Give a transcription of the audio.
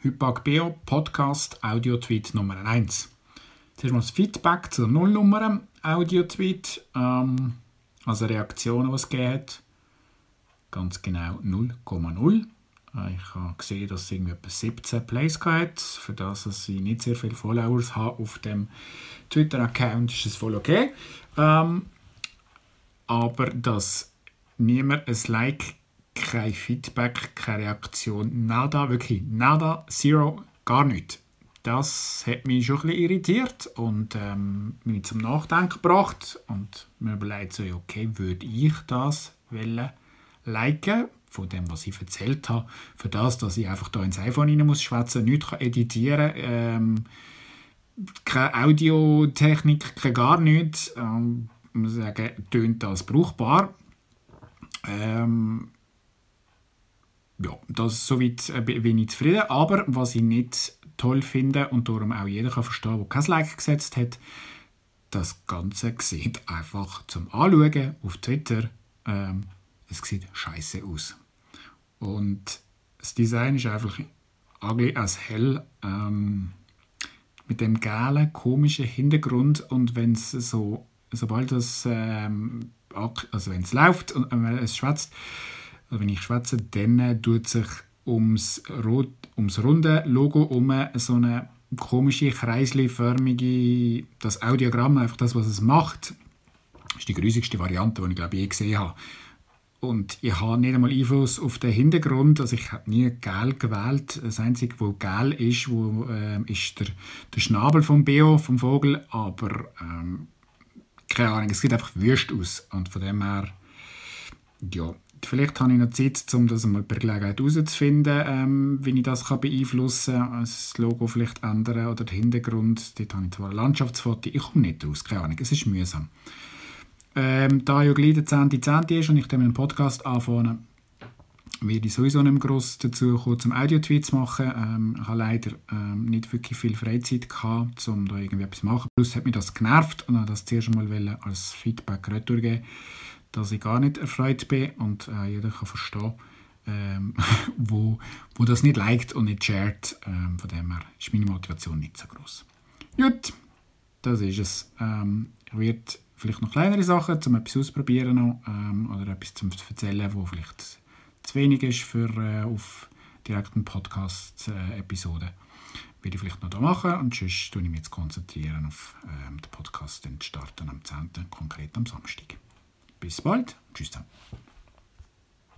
Hypag Bio Podcast Audio-Tweet Nummer 1. Zuerst mal das Feedback zur Nullnummer Audio-Tweet, ähm, also Reaktionen, die es gegeben hat. Ganz genau 0,0. Äh, ich habe gesehen, dass es irgendwie etwa 17 Plays hat. Für das, dass ich nicht sehr viele Followers habe auf dem Twitter-Account, ist es voll okay. Ähm, aber dass niemand ein Like kein Feedback, keine Reaktion, nada, wirklich nada, zero, gar nichts. Das hat mich schon ein bisschen irritiert und ähm, mich zum Nachdenken gebracht und mir überlegt so, okay, würde ich das wollen liken, von dem, was ich erzählt habe, für das, dass ich einfach da ins iPhone rein muss schwätzen, nichts editieren, ähm, keine Audiotechnik, keine gar nichts, ähm, ich muss sagen, tönt das brauchbar. Ähm, ja, das soweit äh, bin ich zufrieden. Aber was ich nicht toll finde und darum auch jeder kann verstehen, der kein Like gesetzt hat, das Ganze sieht einfach zum Anschauen auf Twitter, ähm, es sieht scheiße aus. Und das Design ist einfach ugly as hell. Ähm, mit dem gelben, komischen Hintergrund und wenn es so, sobald das, ähm, also es läuft und äh, es schwätzt, wenn ich schwätze, dann tut sich ums, rot, ums runde Logo um so eine komische, kreisförmige, das Audiogramm, einfach das, was es macht, ist die grusigste Variante, die ich glaube je gesehen habe. Und ich habe nicht einmal Einfluss auf den Hintergrund, also ich habe nie gel gewählt. Das Einzige, was gel ist, wo, äh, ist der, der Schnabel vom Beo, vom Vogel, aber ähm, keine Ahnung, es sieht einfach wüst aus. Und von dem her, ja, Vielleicht habe ich noch Zeit, um das mal per Gelegenheit herauszufinden, ähm, wie ich das kann beeinflussen kann. Das Logo vielleicht ändern oder den Hintergrund. Dort habe ich zwar ein Landschaftsfoto, ich komme nicht raus, keine Ahnung, es ist mühsam. Ähm, da ja gleich der 10. 10. ist und ich dann einen Podcast anfange, werde ich sowieso nicht gross dazu kommen, zum Audio-Tweet zu machen. Ähm, ich habe leider ähm, nicht wirklich viel Freizeit gehabt, um da irgendwie etwas zu machen. Plus hat mich das genervt und habe das zuerst einmal als Feedback retour dass ich gar nicht erfreut bin und äh, jeder kann verstehen, ähm, wo, wo das nicht liked und nicht shared. Ähm, von dem her ist meine Motivation nicht so groß. Gut, das ist es. Ähm, ich werde vielleicht noch kleinere Sachen, um etwas auszuprobieren noch, ähm, oder etwas zu erzählen, wo vielleicht zu wenig ist für äh, auf direkten Podcast-Episoden. Äh, werde ich vielleicht noch da machen und sonst tue ich mich jetzt konzentrieren auf ähm, den Podcast, den starten am 10. konkret am Samstag. Bis bald. Tschüss.